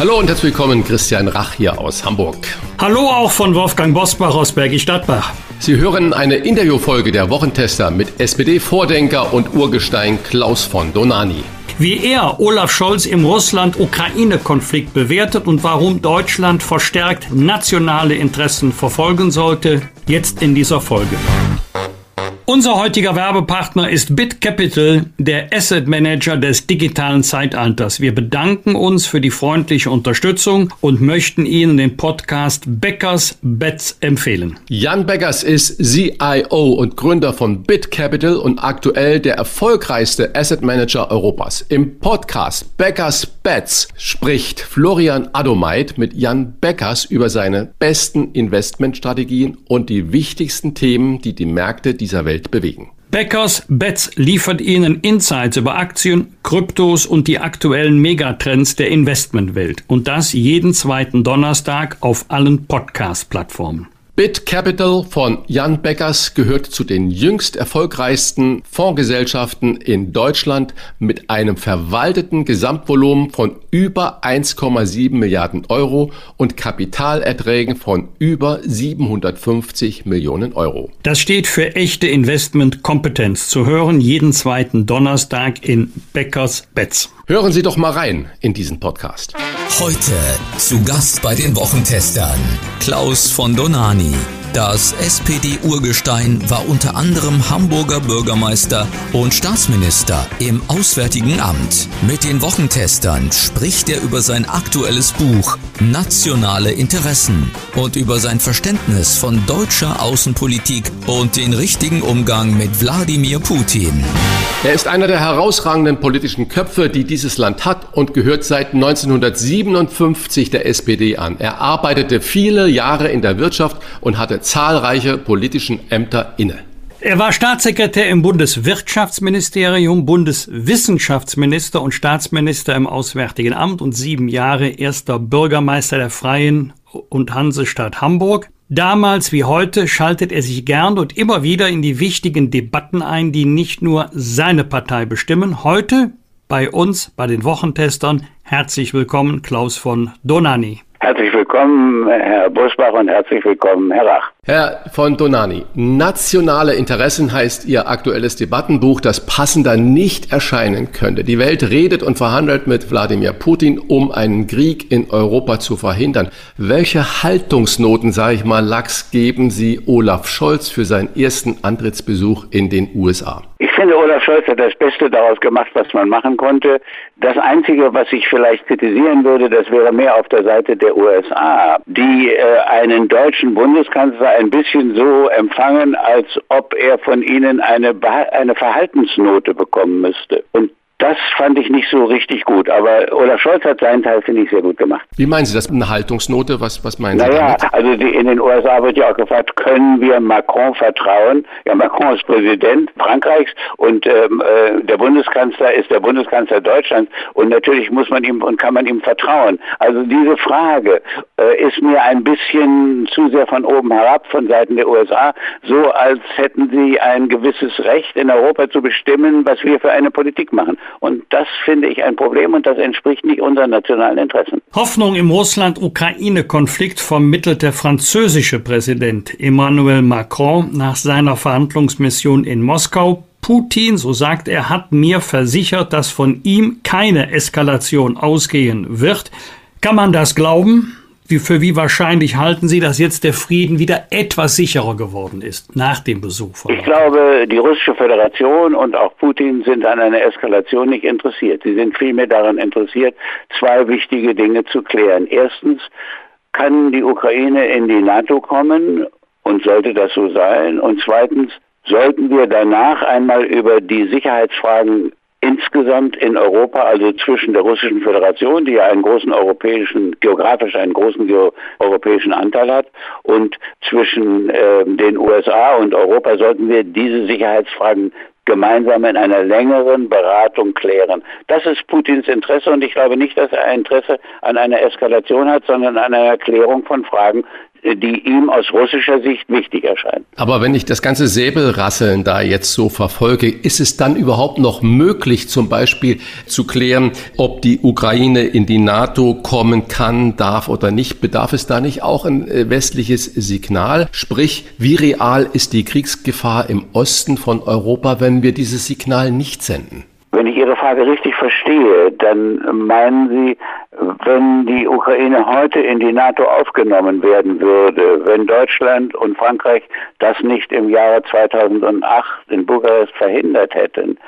Hallo und herzlich willkommen, Christian Rach hier aus Hamburg. Hallo auch von Wolfgang Bosbach aus Bergisch Stadtbach. Sie hören eine Interviewfolge der Wochentester mit SPD-Vordenker und Urgestein Klaus von Donani. Wie er Olaf Scholz im Russland-Ukraine-Konflikt bewertet und warum Deutschland verstärkt nationale Interessen verfolgen sollte, jetzt in dieser Folge. Unser heutiger Werbepartner ist BitCapital, der Asset Manager des digitalen Zeitalters. Wir bedanken uns für die freundliche Unterstützung und möchten Ihnen den Podcast Beckers Bets empfehlen. Jan Beckers ist CIO und Gründer von BitCapital und aktuell der erfolgreichste Asset Manager Europas. Im Podcast Beckers Bets spricht Florian Adomeit mit Jan Beckers über seine besten Investmentstrategien und die wichtigsten Themen, die die Märkte dieser Welt Welt bewegen. Beckers Bets liefert Ihnen Insights über Aktien, Kryptos und die aktuellen Megatrends der Investmentwelt. Und das jeden zweiten Donnerstag auf allen Podcast-Plattformen. Bit Capital von Jan Beckers gehört zu den jüngst erfolgreichsten Fondsgesellschaften in Deutschland mit einem verwalteten Gesamtvolumen von über 1,7 Milliarden Euro und Kapitalerträgen von über 750 Millionen Euro. Das steht für echte Investmentkompetenz. Zu hören jeden zweiten Donnerstag in Beckers Bets. Hören Sie doch mal rein in diesen Podcast. Heute zu Gast bei den Wochentestern Klaus von Donani. Das SPD-Urgestein war unter anderem Hamburger Bürgermeister und Staatsminister im Auswärtigen Amt. Mit den Wochentestern spricht er über sein aktuelles Buch Nationale Interessen und über sein Verständnis von deutscher Außenpolitik und den richtigen Umgang mit Wladimir Putin. Er ist einer der herausragenden politischen Köpfe, die dieses Land hat und gehört seit 1957 der SPD an. Er arbeitete viele Jahre in der Wirtschaft und hatte zahlreiche politischen Ämter inne. Er war Staatssekretär im Bundeswirtschaftsministerium, Bundeswissenschaftsminister und Staatsminister im Auswärtigen Amt und sieben Jahre erster Bürgermeister der Freien und Hansestadt Hamburg. Damals wie heute schaltet er sich gern und immer wieder in die wichtigen Debatten ein, die nicht nur seine Partei bestimmen. Heute bei uns, bei den Wochentestern, herzlich willkommen Klaus von Donani. Herzlich willkommen, Herr Busbach, und herzlich willkommen, Herr Rach. Herr von Donani, nationale Interessen heißt Ihr aktuelles Debattenbuch, das passender nicht erscheinen könnte. Die Welt redet und verhandelt mit Wladimir Putin, um einen Krieg in Europa zu verhindern. Welche Haltungsnoten, sage ich mal, Lachs geben Sie Olaf Scholz für seinen ersten Antrittsbesuch in den USA? Ich finde, Olaf Scholz hat das Beste daraus gemacht, was man machen konnte. Das Einzige, was ich vielleicht kritisieren würde, das wäre mehr auf der Seite der USA, die äh, einen deutschen Bundeskanzler ein bisschen so empfangen, als ob er von ihnen eine, eine Verhaltensnote bekommen müsste. Und das fand ich nicht so richtig gut, aber Olaf Scholz hat seinen Teil, finde ich, sehr gut gemacht. Wie meinen Sie das? Eine Haltungsnote? Was, was meinen naja, Sie damit? also die, in den USA wird ja auch gefragt, können wir Macron vertrauen? Ja, Macron ist Präsident Frankreichs und ähm, äh, der Bundeskanzler ist der Bundeskanzler Deutschlands und natürlich muss man ihm und kann man ihm vertrauen. Also diese Frage äh, ist mir ein bisschen zu sehr von oben herab von Seiten der USA, so als hätten sie ein gewisses Recht in Europa zu bestimmen, was wir für eine Politik machen. Und das finde ich ein Problem und das entspricht nicht unseren nationalen Interessen. Hoffnung im Russland-Ukraine-Konflikt vermittelt der französische Präsident Emmanuel Macron nach seiner Verhandlungsmission in Moskau. Putin, so sagt er, hat mir versichert, dass von ihm keine Eskalation ausgehen wird. Kann man das glauben? Wie, für wie wahrscheinlich halten Sie, dass jetzt der Frieden wieder etwas sicherer geworden ist nach dem Besuch von Ich glaube, die russische Föderation und auch Putin sind an einer Eskalation nicht interessiert. Sie sind vielmehr daran interessiert, zwei wichtige Dinge zu klären. Erstens, kann die Ukraine in die NATO kommen und sollte das so sein? Und zweitens, sollten wir danach einmal über die Sicherheitsfragen insgesamt in Europa, also zwischen der Russischen Föderation, die ja einen großen europäischen, geografisch einen großen europäischen Anteil hat, und zwischen äh, den USA und Europa sollten wir diese Sicherheitsfragen gemeinsam in einer längeren Beratung klären. Das ist Putins Interesse und ich glaube nicht, dass er Interesse an einer Eskalation hat, sondern an einer Klärung von Fragen, die ihm aus russischer Sicht wichtig erscheinen. Aber wenn ich das ganze Säbelrasseln da jetzt so verfolge, ist es dann überhaupt noch möglich, zum Beispiel zu klären, ob die Ukraine in die NATO kommen kann, darf oder nicht? Bedarf es da nicht auch ein äh, westliches Signal? Sprich, wie real ist die Kriegsgefahr im Osten von Europa, wenn wir dieses Signal nicht senden? Wenn ich Ihre Frage richtig verstehe, dann meinen Sie, wenn die Ukraine heute in die NATO aufgenommen werden würde, wenn Deutschland und Frankreich das nicht im Jahre 2008 in Bukarest verhindert hätten,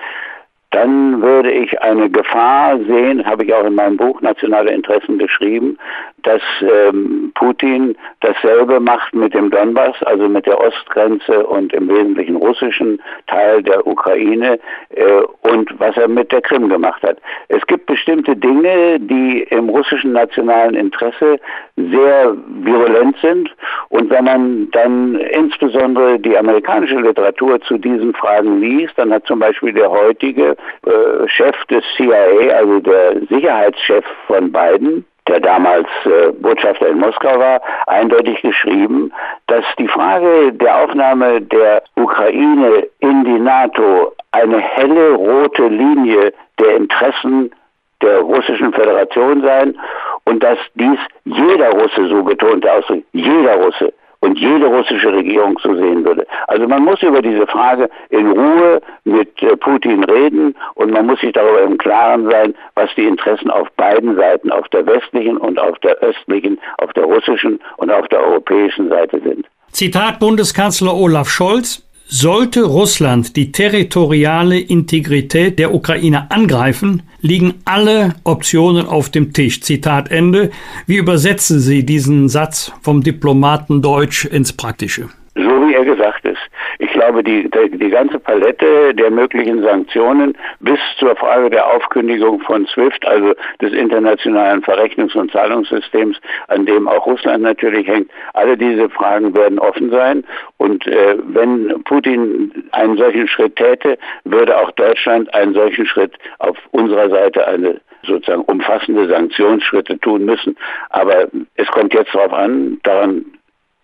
dann würde ich eine Gefahr sehen, habe ich auch in meinem Buch Nationale Interessen geschrieben, dass ähm, Putin dasselbe macht mit dem Donbass, also mit der Ostgrenze und im Wesentlichen russischen Teil der Ukraine äh, und was er mit der Krim gemacht hat. Es gibt bestimmte Dinge, die im russischen nationalen Interesse sehr virulent sind und wenn man dann insbesondere die amerikanische Literatur zu diesen Fragen liest, dann hat zum Beispiel der heutige äh, Chef des CIA, also der Sicherheitschef von Biden, der damals äh, Botschafter in Moskau war, eindeutig geschrieben, dass die Frage der Aufnahme der Ukraine in die NATO eine helle rote Linie der Interessen der russischen Föderation sein und dass dies jeder Russe, so betont Ausdruck, jeder Russe und jede russische Regierung so sehen würde. Also man muss über diese Frage in Ruhe mit äh, Putin reden und man muss sich darüber im Klaren sein, was die Interessen auf beiden Seiten, auf der westlichen und auf der östlichen, auf der russischen und auf der europäischen Seite sind. Zitat Bundeskanzler Olaf Scholz. Sollte Russland die territoriale Integrität der Ukraine angreifen, liegen alle Optionen auf dem Tisch. Zitat Ende. Wie übersetzen Sie diesen Satz vom Diplomaten Deutsch ins Praktische? So wie er gesagt ist. Ich glaube, die, die ganze Palette der möglichen Sanktionen bis zur Frage der Aufkündigung von SWIFT, also des internationalen Verrechnungs- und Zahlungssystems, an dem auch Russland natürlich hängt, alle diese Fragen werden offen sein. Und äh, wenn Putin einen solchen Schritt täte, würde auch Deutschland einen solchen Schritt auf unserer Seite eine sozusagen umfassende Sanktionsschritte tun müssen. Aber es kommt jetzt darauf an, daran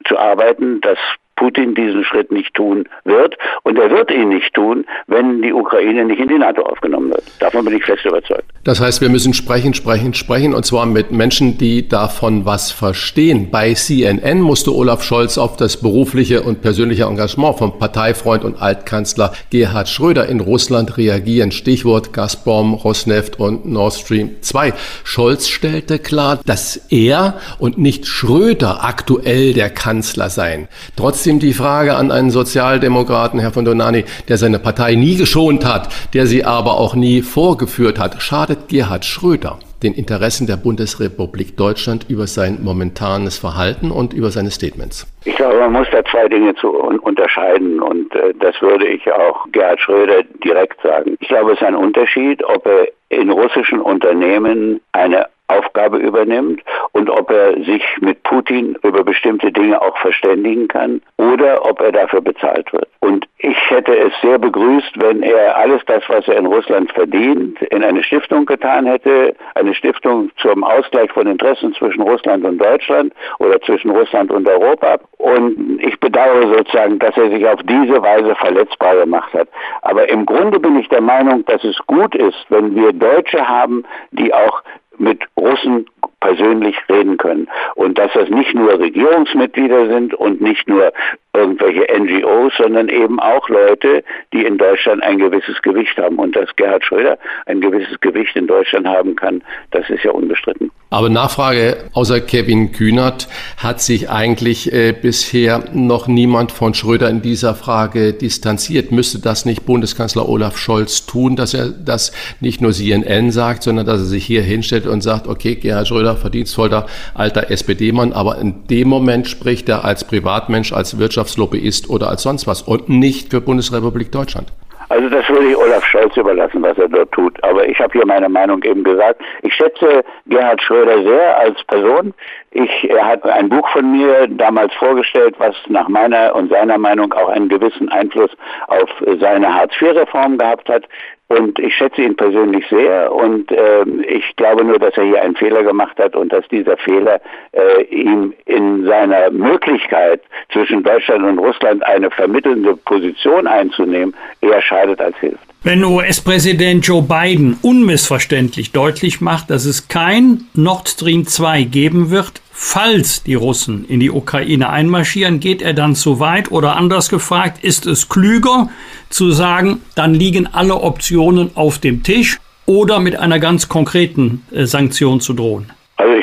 zu arbeiten, dass Putin diesen Schritt nicht tun wird. Und er wird ihn nicht tun, wenn die Ukraine nicht in die NATO aufgenommen wird. Davon bin ich fest überzeugt. Das heißt, wir müssen sprechen, sprechen, sprechen, und zwar mit Menschen, die davon was verstehen. Bei CNN musste Olaf Scholz auf das berufliche und persönliche Engagement vom Parteifreund und Altkanzler Gerhard Schröder in Russland reagieren. Stichwort Gazprom, Rosneft und Nord Stream 2. Scholz stellte klar, dass er und nicht Schröder aktuell der Kanzler seien. Trotzdem trotzdem die Frage an einen Sozialdemokraten, Herr von Donani, der seine Partei nie geschont hat, der sie aber auch nie vorgeführt hat. Schadet Gerhard Schröder den Interessen der Bundesrepublik Deutschland über sein momentanes Verhalten und über seine Statements? Ich glaube, man muss da zwei Dinge zu unterscheiden und äh, das würde ich auch Gerhard Schröder direkt sagen. Ich glaube, es ist ein Unterschied, ob er in russischen Unternehmen eine Aufgabe übernimmt und ob er sich mit Putin über bestimmte Dinge auch verständigen kann oder ob er dafür bezahlt wird. Und ich hätte es sehr begrüßt, wenn er alles das, was er in Russland verdient, in eine Stiftung getan hätte, eine Stiftung zum Ausgleich von Interessen zwischen Russland und Deutschland oder zwischen Russland und Europa. Und ich bedauere sozusagen, dass er sich auf diese Weise verletzbar gemacht hat. Aber im Grunde bin ich der Meinung, dass es gut ist, wenn wir Deutsche haben, die auch mit Russen persönlich reden können. Und dass das nicht nur Regierungsmitglieder sind und nicht nur irgendwelche NGOs, sondern eben auch Leute, die in Deutschland ein gewisses Gewicht haben. Und dass Gerhard Schröder ein gewisses Gewicht in Deutschland haben kann, das ist ja unbestritten. Aber Nachfrage, außer Kevin Kühnert hat sich eigentlich äh, bisher noch niemand von Schröder in dieser Frage distanziert. Müsste das nicht Bundeskanzler Olaf Scholz tun, dass er das nicht nur CNN sagt, sondern dass er sich hier hinstellt und sagt, okay, Gerhard Schröder, verdienstvoller alter SPD-Mann, aber in dem Moment spricht er als Privatmensch, als Wirtschaftslobbyist oder als sonst was und nicht für Bundesrepublik Deutschland. Also das würde ich Olaf Scholz überlassen, was er dort tut. Aber ich habe hier meine Meinung eben gesagt. Ich schätze Gerhard Schröder sehr als Person. Ich, er hat ein Buch von mir damals vorgestellt, was nach meiner und seiner Meinung auch einen gewissen Einfluss auf seine Hartz-IV-Reform gehabt hat. Und ich schätze ihn persönlich sehr und äh, ich glaube nur, dass er hier einen Fehler gemacht hat und dass dieser Fehler äh, ihm in seiner Möglichkeit zwischen Deutschland und Russland eine vermittelnde Position einzunehmen eher schadet als hilft. Wenn US-Präsident Joe Biden unmissverständlich deutlich macht, dass es kein Nord Stream 2 geben wird, falls die Russen in die Ukraine einmarschieren, geht er dann zu weit oder anders gefragt, ist es klüger zu sagen, dann liegen alle Optionen auf dem Tisch oder mit einer ganz konkreten äh, Sanktion zu drohen?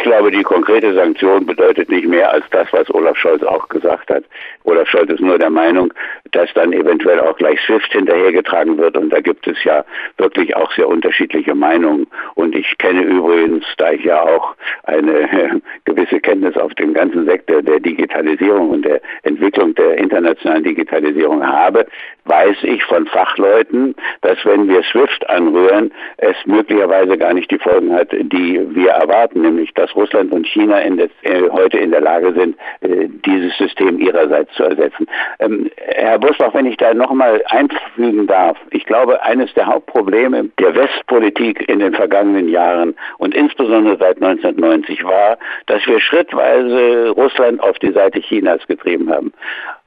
Ich glaube, die konkrete Sanktion bedeutet nicht mehr als das, was Olaf Scholz auch gesagt hat. Olaf Scholz ist nur der Meinung, dass dann eventuell auch gleich SWIFT hinterhergetragen wird. Und da gibt es ja wirklich auch sehr unterschiedliche Meinungen. Und ich kenne übrigens, da ich ja auch eine gewisse Kenntnis auf dem ganzen Sektor der Digitalisierung und der Entwicklung der internationalen Digitalisierung habe, weiß ich von Fachleuten, dass wenn wir SWIFT anrühren, es möglicherweise gar nicht die Folgen hat, die wir erwarten, nämlich dass Russland und China in des, äh, heute in der Lage sind, äh, dieses System ihrerseits zu ersetzen. Ähm, Herr Busbach, wenn ich da nochmal einfügen darf, ich glaube, eines der Hauptprobleme der Westpolitik in den vergangenen Jahren und insbesondere seit 1990 war, dass wir schrittweise Russland auf die Seite Chinas getrieben haben.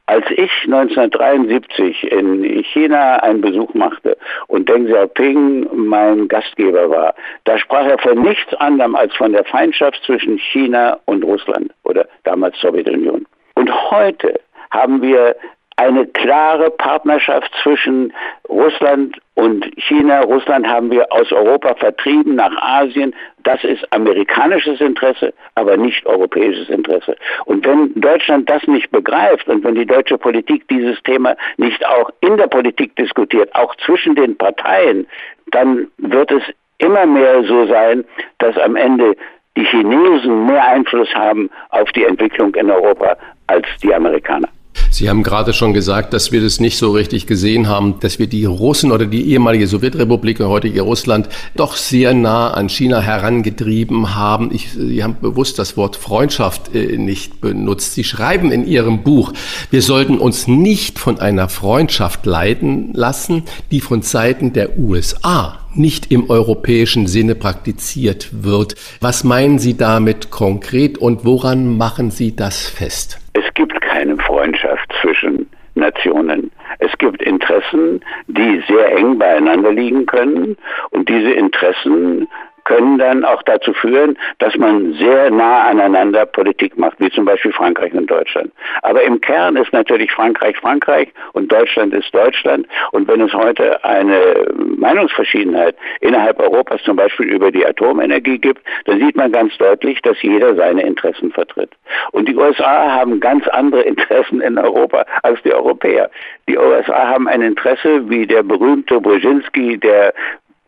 Als ich 1973 in China einen Besuch machte und Deng Xiaoping mein Gastgeber war, da sprach er von nichts anderem als von der Feindschaft zwischen China und Russland oder damals Sowjetunion. Und heute haben wir eine klare Partnerschaft zwischen Russland und China. Russland haben wir aus Europa vertrieben nach Asien. Das ist amerikanisches Interesse, aber nicht europäisches Interesse. Und wenn Deutschland das nicht begreift und wenn die deutsche Politik dieses Thema nicht auch in der Politik diskutiert, auch zwischen den Parteien, dann wird es immer mehr so sein, dass am Ende die Chinesen mehr Einfluss haben auf die Entwicklung in Europa als die Amerikaner. Sie haben gerade schon gesagt, dass wir das nicht so richtig gesehen haben, dass wir die Russen oder die ehemalige Sowjetrepublik und heutige Russland doch sehr nah an China herangetrieben haben. Ich, Sie haben bewusst das Wort Freundschaft äh, nicht benutzt. Sie schreiben in Ihrem Buch, wir sollten uns nicht von einer Freundschaft leiten lassen, die von Seiten der USA nicht im europäischen Sinne praktiziert wird. Was meinen Sie damit konkret und woran machen Sie das fest? Es gibt zwischen Nationen. Es gibt Interessen, die sehr eng beieinander liegen können und diese Interessen können dann auch dazu führen, dass man sehr nah aneinander Politik macht, wie zum Beispiel Frankreich und Deutschland. Aber im Kern ist natürlich Frankreich Frankreich und Deutschland ist Deutschland. Und wenn es heute eine Meinungsverschiedenheit innerhalb Europas zum Beispiel über die Atomenergie gibt, dann sieht man ganz deutlich, dass jeder seine Interessen vertritt. Und die USA haben ganz andere Interessen in Europa als die Europäer. Die USA haben ein Interesse, wie der berühmte Brzezinski, der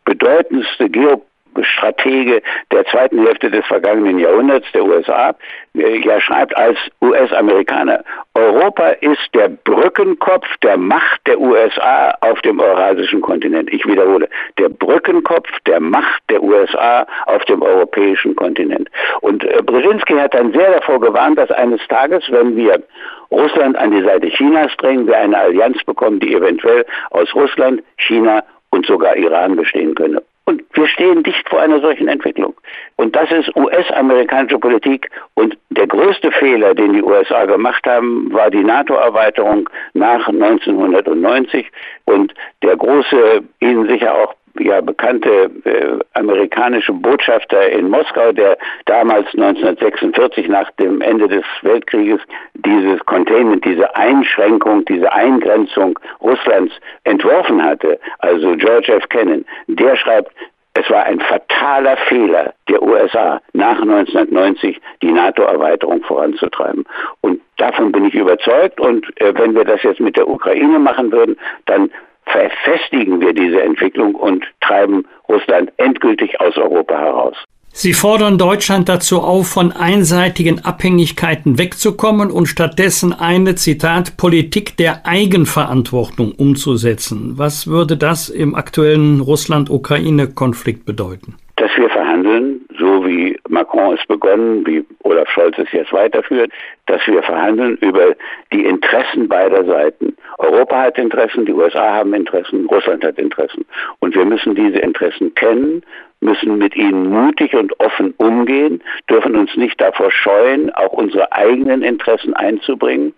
bedeutendste Geopolitiker, Stratege der zweiten Hälfte des vergangenen Jahrhunderts der USA, äh, ja schreibt als US-Amerikaner, Europa ist der Brückenkopf der Macht der USA auf dem eurasischen Kontinent. Ich wiederhole, der Brückenkopf der Macht der USA auf dem europäischen Kontinent. Und äh, Brzezinski hat dann sehr davor gewarnt, dass eines Tages, wenn wir Russland an die Seite Chinas drängen, wir eine Allianz bekommen, die eventuell aus Russland, China und sogar Iran bestehen könne. Und wir stehen dicht vor einer solchen Entwicklung. Und das ist US-amerikanische Politik. Und der größte Fehler, den die USA gemacht haben, war die NATO-Erweiterung nach 1990. Und der große, Ihnen sicher auch ja bekannte äh, amerikanische Botschafter in Moskau, der damals 1946 nach dem Ende des Weltkrieges dieses Containment, diese Einschränkung, diese Eingrenzung Russlands entworfen hatte, also George F. Kennan, der schreibt, es war ein fataler Fehler der USA nach 1990 die NATO-Erweiterung voranzutreiben. Und davon bin ich überzeugt. Und äh, wenn wir das jetzt mit der Ukraine machen würden, dann verfestigen wir diese Entwicklung und treiben Russland endgültig aus Europa heraus. Sie fordern Deutschland dazu auf, von einseitigen Abhängigkeiten wegzukommen und stattdessen eine, Zitat, Politik der Eigenverantwortung umzusetzen. Was würde das im aktuellen Russland-Ukraine-Konflikt bedeuten? Dass wir verhandeln, so wie Macron es begonnen, wie Olaf Scholz es jetzt weiterführt, dass wir verhandeln über die Interessen beider Seiten. Europa hat Interessen, die USA haben Interessen, Russland hat Interessen. Und wir müssen diese Interessen kennen, müssen mit ihnen mutig und offen umgehen, dürfen uns nicht davor scheuen, auch unsere eigenen Interessen einzubringen.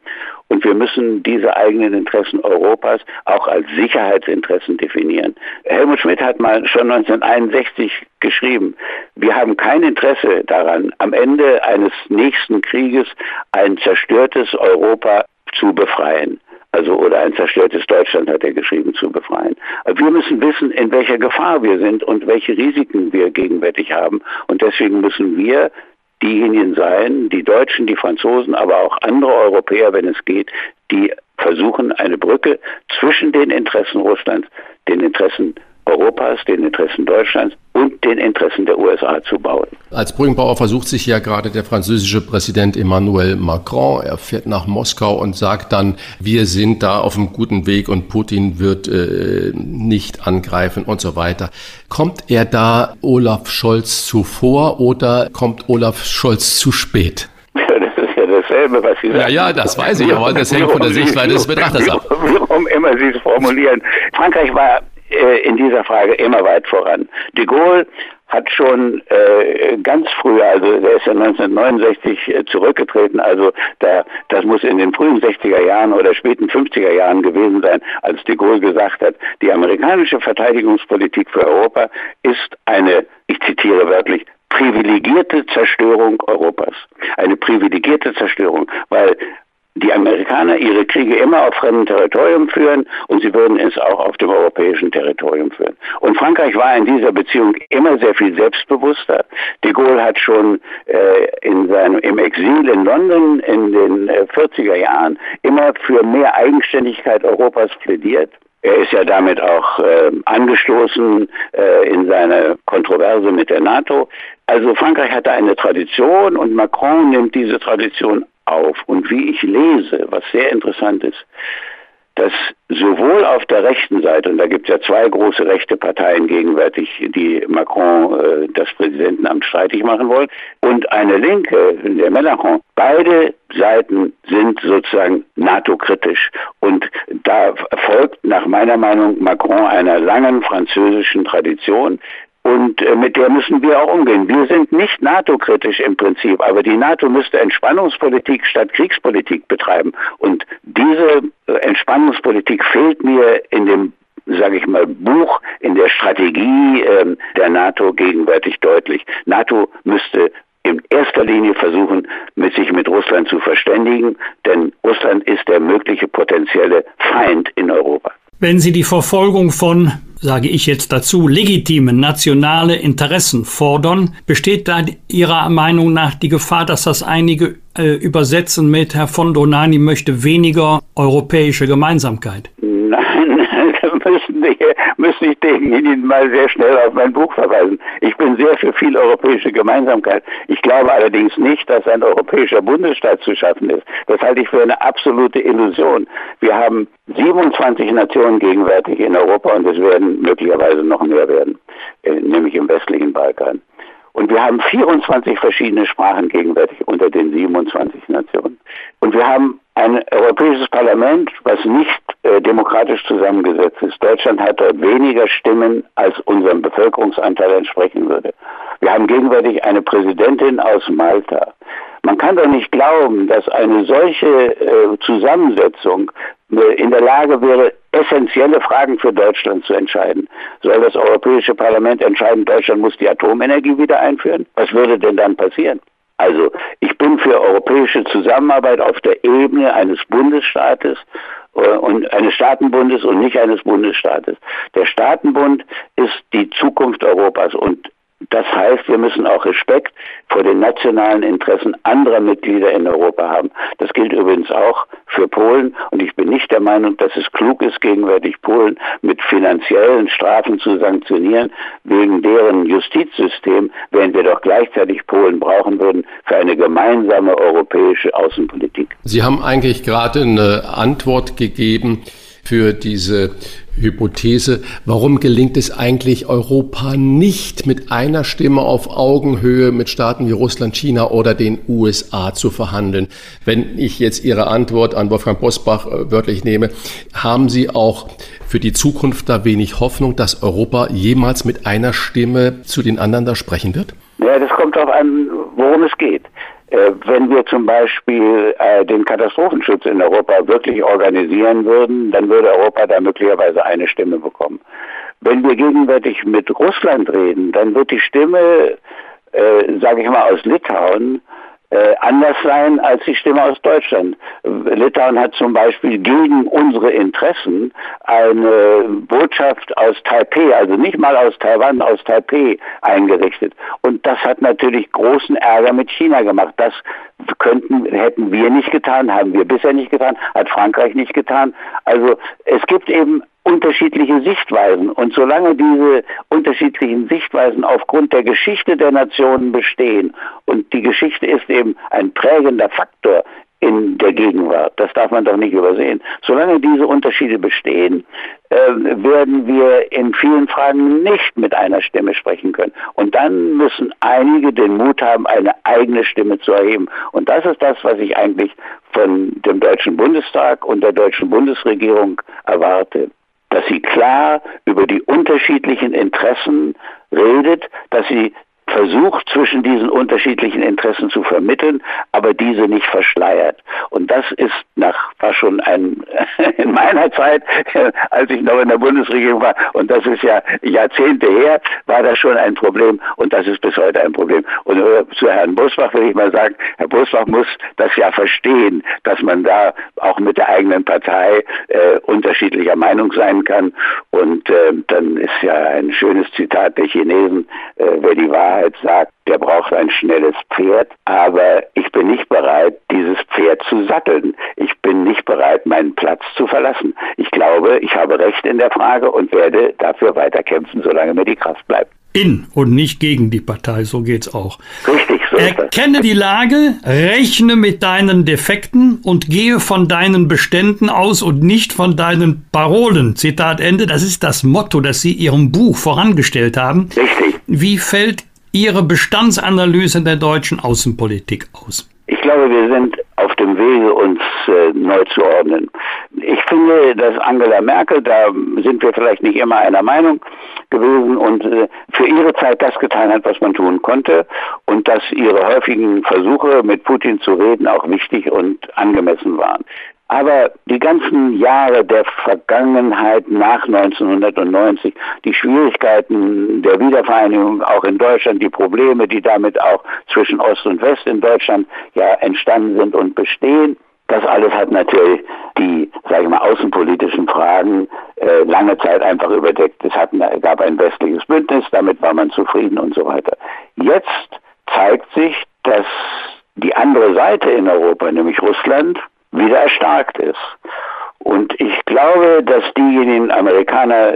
Und wir müssen diese eigenen Interessen Europas auch als Sicherheitsinteressen definieren. Helmut Schmidt hat mal schon 1961 geschrieben, wir haben kein Interesse daran, am Ende eines nächsten Krieges ein zerstörtes Europa zu befreien also oder ein zerstörtes Deutschland hat er geschrieben, zu befreien. Wir müssen wissen, in welcher Gefahr wir sind und welche Risiken wir gegenwärtig haben. Und deswegen müssen wir diejenigen sein, die Deutschen, die Franzosen, aber auch andere Europäer, wenn es geht, die versuchen, eine Brücke zwischen den Interessen Russlands, den Interessen Europas, den Interessen Deutschlands und den Interessen der USA zu bauen. Als Brückenbauer versucht sich ja gerade der französische Präsident Emmanuel Macron. Er fährt nach Moskau und sagt dann, wir sind da auf einem guten Weg und Putin wird äh, nicht angreifen und so weiter. Kommt er da Olaf Scholz zuvor oder kommt Olaf Scholz zu spät? Das ist ja dasselbe, was Sie sagen. Ja, ja, das weiß ich, aber das hängt von der Sichtweise des Betrachters ab. Warum immer Sie es formulieren. Frankreich war in dieser Frage immer weit voran. De Gaulle hat schon äh, ganz früh, also der ist ja 1969 äh, zurückgetreten, also da, das muss in den frühen 60er Jahren oder späten 50er Jahren gewesen sein, als de Gaulle gesagt hat, die amerikanische Verteidigungspolitik für Europa ist eine, ich zitiere wörtlich, privilegierte Zerstörung Europas. Eine privilegierte Zerstörung, weil die Amerikaner ihre Kriege immer auf fremdem Territorium führen und sie würden es auch auf dem europäischen Territorium führen. Und Frankreich war in dieser Beziehung immer sehr viel selbstbewusster. De Gaulle hat schon äh, in seinem, im Exil in London in den äh, 40er Jahren immer für mehr Eigenständigkeit Europas plädiert. Er ist ja damit auch äh, angestoßen äh, in seine Kontroverse mit der NATO. Also Frankreich hatte eine Tradition und Macron nimmt diese Tradition auf. Und wie ich lese, was sehr interessant ist, dass sowohl auf der rechten Seite, und da gibt es ja zwei große rechte Parteien gegenwärtig, die Macron äh, das Präsidentenamt streitig machen wollen, und eine linke, der Mélenchon, beide Seiten sind sozusagen NATO-kritisch. Und da folgt nach meiner Meinung Macron einer langen französischen Tradition, und äh, mit der müssen wir auch umgehen. Wir sind nicht NATO-kritisch im Prinzip, aber die NATO müsste Entspannungspolitik statt Kriegspolitik betreiben. Und diese äh, Entspannungspolitik fehlt mir in dem sage ich mal, Buch in der Strategie äh, der NATO gegenwärtig deutlich. NATO müsste in erster Linie versuchen, mit sich mit Russland zu verständigen, denn Russland ist der mögliche potenzielle Feind in Europa. Wenn Sie die Verfolgung von sage ich jetzt dazu, legitime nationale Interessen fordern, besteht da Ihrer Meinung nach die Gefahr, dass das einige äh, übersetzen mit Herr von Donani möchte weniger europäische Gemeinsamkeit? Nein, müssen, die, müssen ich denjenigen mal sehr schnell auf mein Buch verweisen. Ich bin sehr für viel europäische Gemeinsamkeit. Ich glaube allerdings nicht, dass ein europäischer Bundesstaat zu schaffen ist. Das halte ich für eine absolute Illusion. Wir haben 27 Nationen gegenwärtig in Europa und es werden möglicherweise noch mehr werden, äh, nämlich im westlichen Balkan. Und wir haben 24 verschiedene Sprachen gegenwärtig unter den 27 Nationen. Und wir haben ein europäisches Parlament, was nicht äh, demokratisch zusammengesetzt ist. Deutschland hat dort weniger Stimmen, als unserem Bevölkerungsanteil entsprechen würde. Wir haben gegenwärtig eine Präsidentin aus Malta. Man kann doch nicht glauben, dass eine solche äh, Zusammensetzung in der Lage wäre, essentielle Fragen für Deutschland zu entscheiden. Soll das Europäische Parlament entscheiden, Deutschland muss die Atomenergie wieder einführen? Was würde denn dann passieren? Also ich bin für europäische Zusammenarbeit auf der Ebene eines Bundesstaates äh, und eines Staatenbundes und nicht eines Bundesstaates. Der Staatenbund ist die Zukunft Europas und das heißt, wir müssen auch Respekt vor den nationalen Interessen anderer Mitglieder in Europa haben. Das gilt übrigens auch für Polen und ich bin nicht der Meinung, dass es klug ist, gegenwärtig Polen mit finanziellen Strafen zu sanktionieren wegen deren Justizsystem, während wir doch gleichzeitig Polen brauchen würden für eine gemeinsame europäische Außenpolitik. Sie haben eigentlich gerade eine Antwort gegeben für diese Hypothese, warum gelingt es eigentlich Europa nicht mit einer Stimme auf Augenhöhe mit Staaten wie Russland, China oder den USA zu verhandeln? Wenn ich jetzt Ihre Antwort an Wolfgang Bosbach äh, wörtlich nehme, haben Sie auch für die Zukunft da wenig Hoffnung, dass Europa jemals mit einer Stimme zu den anderen da sprechen wird? Ja, das kommt darauf an, worum es geht. Äh, wenn wir zum Beispiel äh, den Katastrophenschutz in Europa wirklich organisieren würden, dann würde Europa da möglicherweise eine Stimme bekommen. Wenn wir gegenwärtig mit Russland reden, dann wird die Stimme, äh, sage ich mal, aus Litauen äh, anders sein als die Stimme aus Deutschland. Litauen hat zum Beispiel gegen unsere Interessen eine Botschaft aus Taipei, also nicht mal aus Taiwan, aus Taipei eingerichtet. Und das hat natürlich großen Ärger mit China gemacht. Das könnten, hätten wir nicht getan, haben wir bisher nicht getan, hat Frankreich nicht getan. Also es gibt eben unterschiedliche Sichtweisen. Und solange diese unterschiedlichen Sichtweisen aufgrund der Geschichte der Nationen bestehen, und die Geschichte ist eben ein prägender Faktor in der Gegenwart, das darf man doch nicht übersehen. Solange diese Unterschiede bestehen, äh, werden wir in vielen Fragen nicht mit einer Stimme sprechen können. Und dann müssen einige den Mut haben, eine eigene Stimme zu erheben. Und das ist das, was ich eigentlich von dem Deutschen Bundestag und der deutschen Bundesregierung erwarte dass sie klar über die unterschiedlichen Interessen redet, dass sie versucht, zwischen diesen unterschiedlichen Interessen zu vermitteln, aber diese nicht verschleiert. Und das ist nach, war schon ein, in meiner Zeit, als ich noch in der Bundesregierung war, und das ist ja Jahrzehnte her, war das schon ein Problem und das ist bis heute ein Problem. Und äh, zu Herrn Busbach will ich mal sagen, Herr Busbach muss das ja verstehen, dass man da auch mit der eigenen Partei äh, unterschiedlicher Meinung sein kann. Und äh, dann ist ja ein schönes Zitat der Chinesen, äh, wer die Wahrheit Wahrheit sagt, der braucht ein schnelles Pferd, aber ich bin nicht bereit, dieses Pferd zu satteln. Ich bin nicht bereit, meinen Platz zu verlassen. Ich glaube, ich habe Recht in der Frage und werde dafür weiterkämpfen, solange mir die Kraft bleibt in und nicht gegen die Partei, so geht's auch. Richtig, so Erkenne die Lage, rechne mit deinen Defekten und gehe von deinen Beständen aus und nicht von deinen Parolen. Zitat Ende, das ist das Motto, das Sie Ihrem Buch vorangestellt haben. Richtig. Wie fällt Ihre Bestandsanalyse der deutschen Außenpolitik aus? Ich glaube, wir sind auf dem Wege, uns äh, neu zu ordnen. Ich finde, dass Angela Merkel, da sind wir vielleicht nicht immer einer Meinung gewesen und äh, für ihre Zeit das getan hat, was man tun konnte und dass ihre häufigen Versuche, mit Putin zu reden, auch wichtig und angemessen waren. Aber die ganzen Jahre der Vergangenheit nach 1990, die Schwierigkeiten der Wiedervereinigung auch in Deutschland, die Probleme, die damit auch zwischen Ost und West in Deutschland ja entstanden sind und bestehen, das alles hat natürlich die, sage ich mal, außenpolitischen Fragen äh, lange Zeit einfach überdeckt. Es hat, gab ein westliches Bündnis, damit war man zufrieden und so weiter. Jetzt zeigt sich, dass die andere Seite in Europa, nämlich Russland, wieder erstarkt ist. Und ich glaube, dass diejenigen Amerikaner,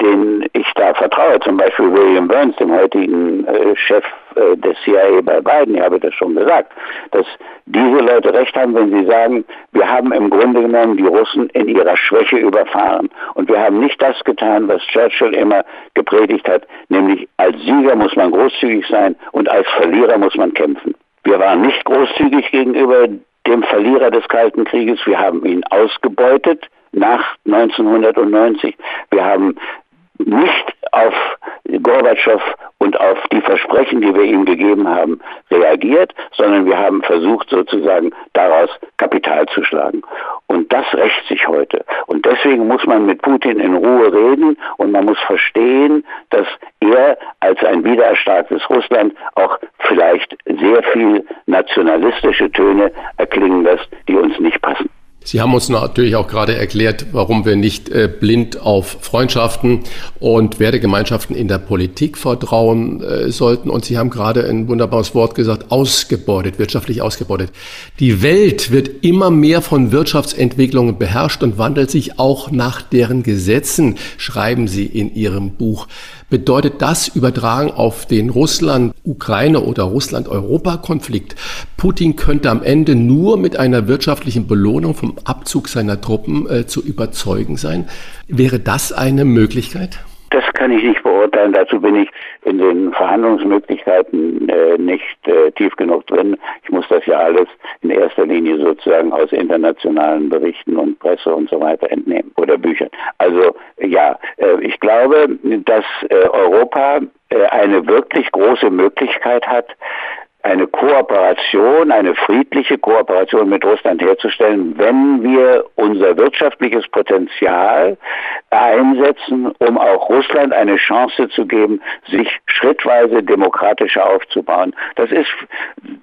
denen ich da vertraue, zum Beispiel William Burns, dem heutigen äh, Chef äh, des CIA bei Biden, ich habe das schon gesagt, dass diese Leute recht haben, wenn sie sagen, wir haben im Grunde genommen die Russen in ihrer Schwäche überfahren. Und wir haben nicht das getan, was Churchill immer gepredigt hat, nämlich als Sieger muss man großzügig sein und als Verlierer muss man kämpfen. Wir waren nicht großzügig gegenüber dem Verlierer des Kalten Krieges. Wir haben ihn ausgebeutet nach 1990. Wir haben nicht auf Gorbatschow und auf die Versprechen, die wir ihm gegeben haben, reagiert, sondern wir haben versucht, sozusagen daraus Kapital zu schlagen. Und das rächt sich heute. Und deswegen muss man mit Putin in Ruhe reden und man muss verstehen, dass er als ein wiedererstarktes Russland auch vielleicht sehr viel nationalistische Töne erklingen lässt, die uns nicht passen. Sie haben uns natürlich auch gerade erklärt, warum wir nicht äh, blind auf Freundschaften und Wertegemeinschaften in der Politik vertrauen äh, sollten. Und Sie haben gerade ein wunderbares Wort gesagt, ausgebeutet, wirtschaftlich ausgebeutet. Die Welt wird immer mehr von Wirtschaftsentwicklungen beherrscht und wandelt sich auch nach deren Gesetzen, schreiben Sie in Ihrem Buch. Bedeutet das übertragen auf den Russland-Ukraine- oder Russland-Europa-Konflikt? Putin könnte am Ende nur mit einer wirtschaftlichen Belohnung vom Abzug seiner Truppen äh, zu überzeugen sein. Wäre das eine Möglichkeit? Das kann ich nicht beurteilen. Dazu bin ich in den Verhandlungsmöglichkeiten äh, nicht äh, tief genug drin. Ich muss das ja alles in erster Linie sozusagen aus internationalen Berichten und Presse und so weiter entnehmen oder Büchern. Also ja, äh, ich glaube, dass äh, Europa äh, eine wirklich große Möglichkeit hat, eine Kooperation, eine friedliche Kooperation mit Russland herzustellen, wenn wir unser wirtschaftliches Potenzial einsetzen, um auch Russland eine Chance zu geben, sich schrittweise demokratischer aufzubauen. Das ist,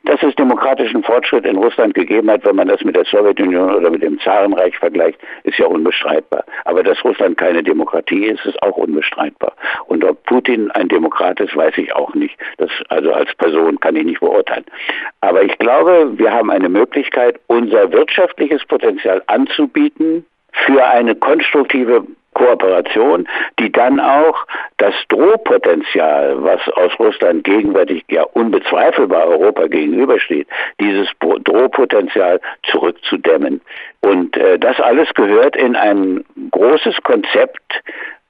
dass es demokratischen Fortschritt in Russland gegeben hat, wenn man das mit der Sowjetunion oder mit dem Zarenreich vergleicht, ist ja unbestreitbar. Aber dass Russland keine Demokratie ist, ist auch unbestreitbar. Und ob Putin ein Demokrat ist, weiß ich auch nicht. Das, also als Person kann ich nicht beurteilen. Aber ich glaube, wir haben eine Möglichkeit, unser wirtschaftliches Potenzial anzubieten für eine konstruktive Kooperation, die dann auch das Drohpotenzial, was aus Russland gegenwärtig ja unbezweifelbar Europa gegenübersteht, dieses Drohpotenzial zurückzudämmen. Und äh, das alles gehört in ein großes Konzept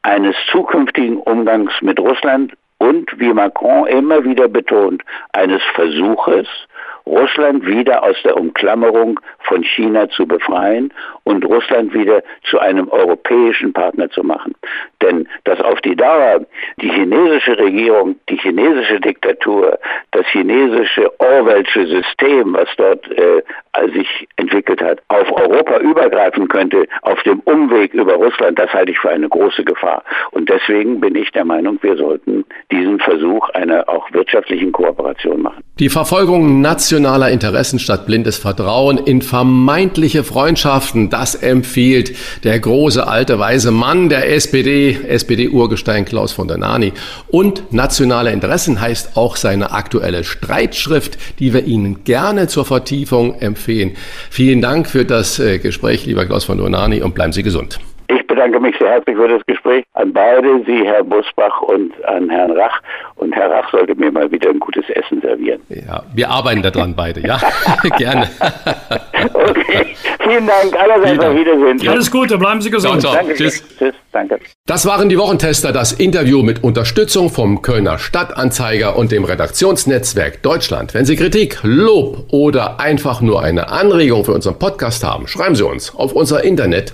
eines zukünftigen Umgangs mit Russland und, wie Macron immer wieder betont, eines Versuches, Russland wieder aus der Umklammerung von China zu befreien und Russland wieder zu einem europäischen Partner zu machen. Denn dass auf die Dauer die chinesische Regierung, die chinesische Diktatur, das chinesische Orwellsche System, was dort äh, sich entwickelt hat, auf Europa übergreifen könnte, auf dem Umweg über Russland, das halte ich für eine große Gefahr. Und deswegen bin ich der Meinung, wir sollten diesen Versuch einer auch wirtschaftlichen Kooperation machen. Die Verfolgung nationaler Interessen statt blindes Vertrauen in vermeintliche Freundschaften, das empfiehlt der große alte weise Mann der SPD, SPD-Urgestein Klaus von der Nani. Und nationale Interessen heißt auch seine aktuelle Streitschrift, die wir Ihnen gerne zur Vertiefung empfehlen. Vielen Dank für das äh, Gespräch, lieber Klaus von Donani, und bleiben Sie gesund. Ich bedanke mich sehr herzlich für das Gespräch an beide, Sie, Herr Busbach und an Herrn Rach. Und Herr Rach sollte mir mal wieder ein gutes Essen servieren. Ja, wir arbeiten daran beide, ja. Gerne. okay, vielen Dank. Allerseits auf Wiedersehen. Ja, alles Gute, bleiben Sie gesund. Ciao, ciao. Danke. Tschüss. Tschüss, danke. Das waren die Wochentester, das Interview mit Unterstützung vom Kölner Stadtanzeiger und dem Redaktionsnetzwerk Deutschland. Wenn Sie Kritik, Lob oder einfach nur eine Anregung für unseren Podcast haben, schreiben Sie uns auf unser Internet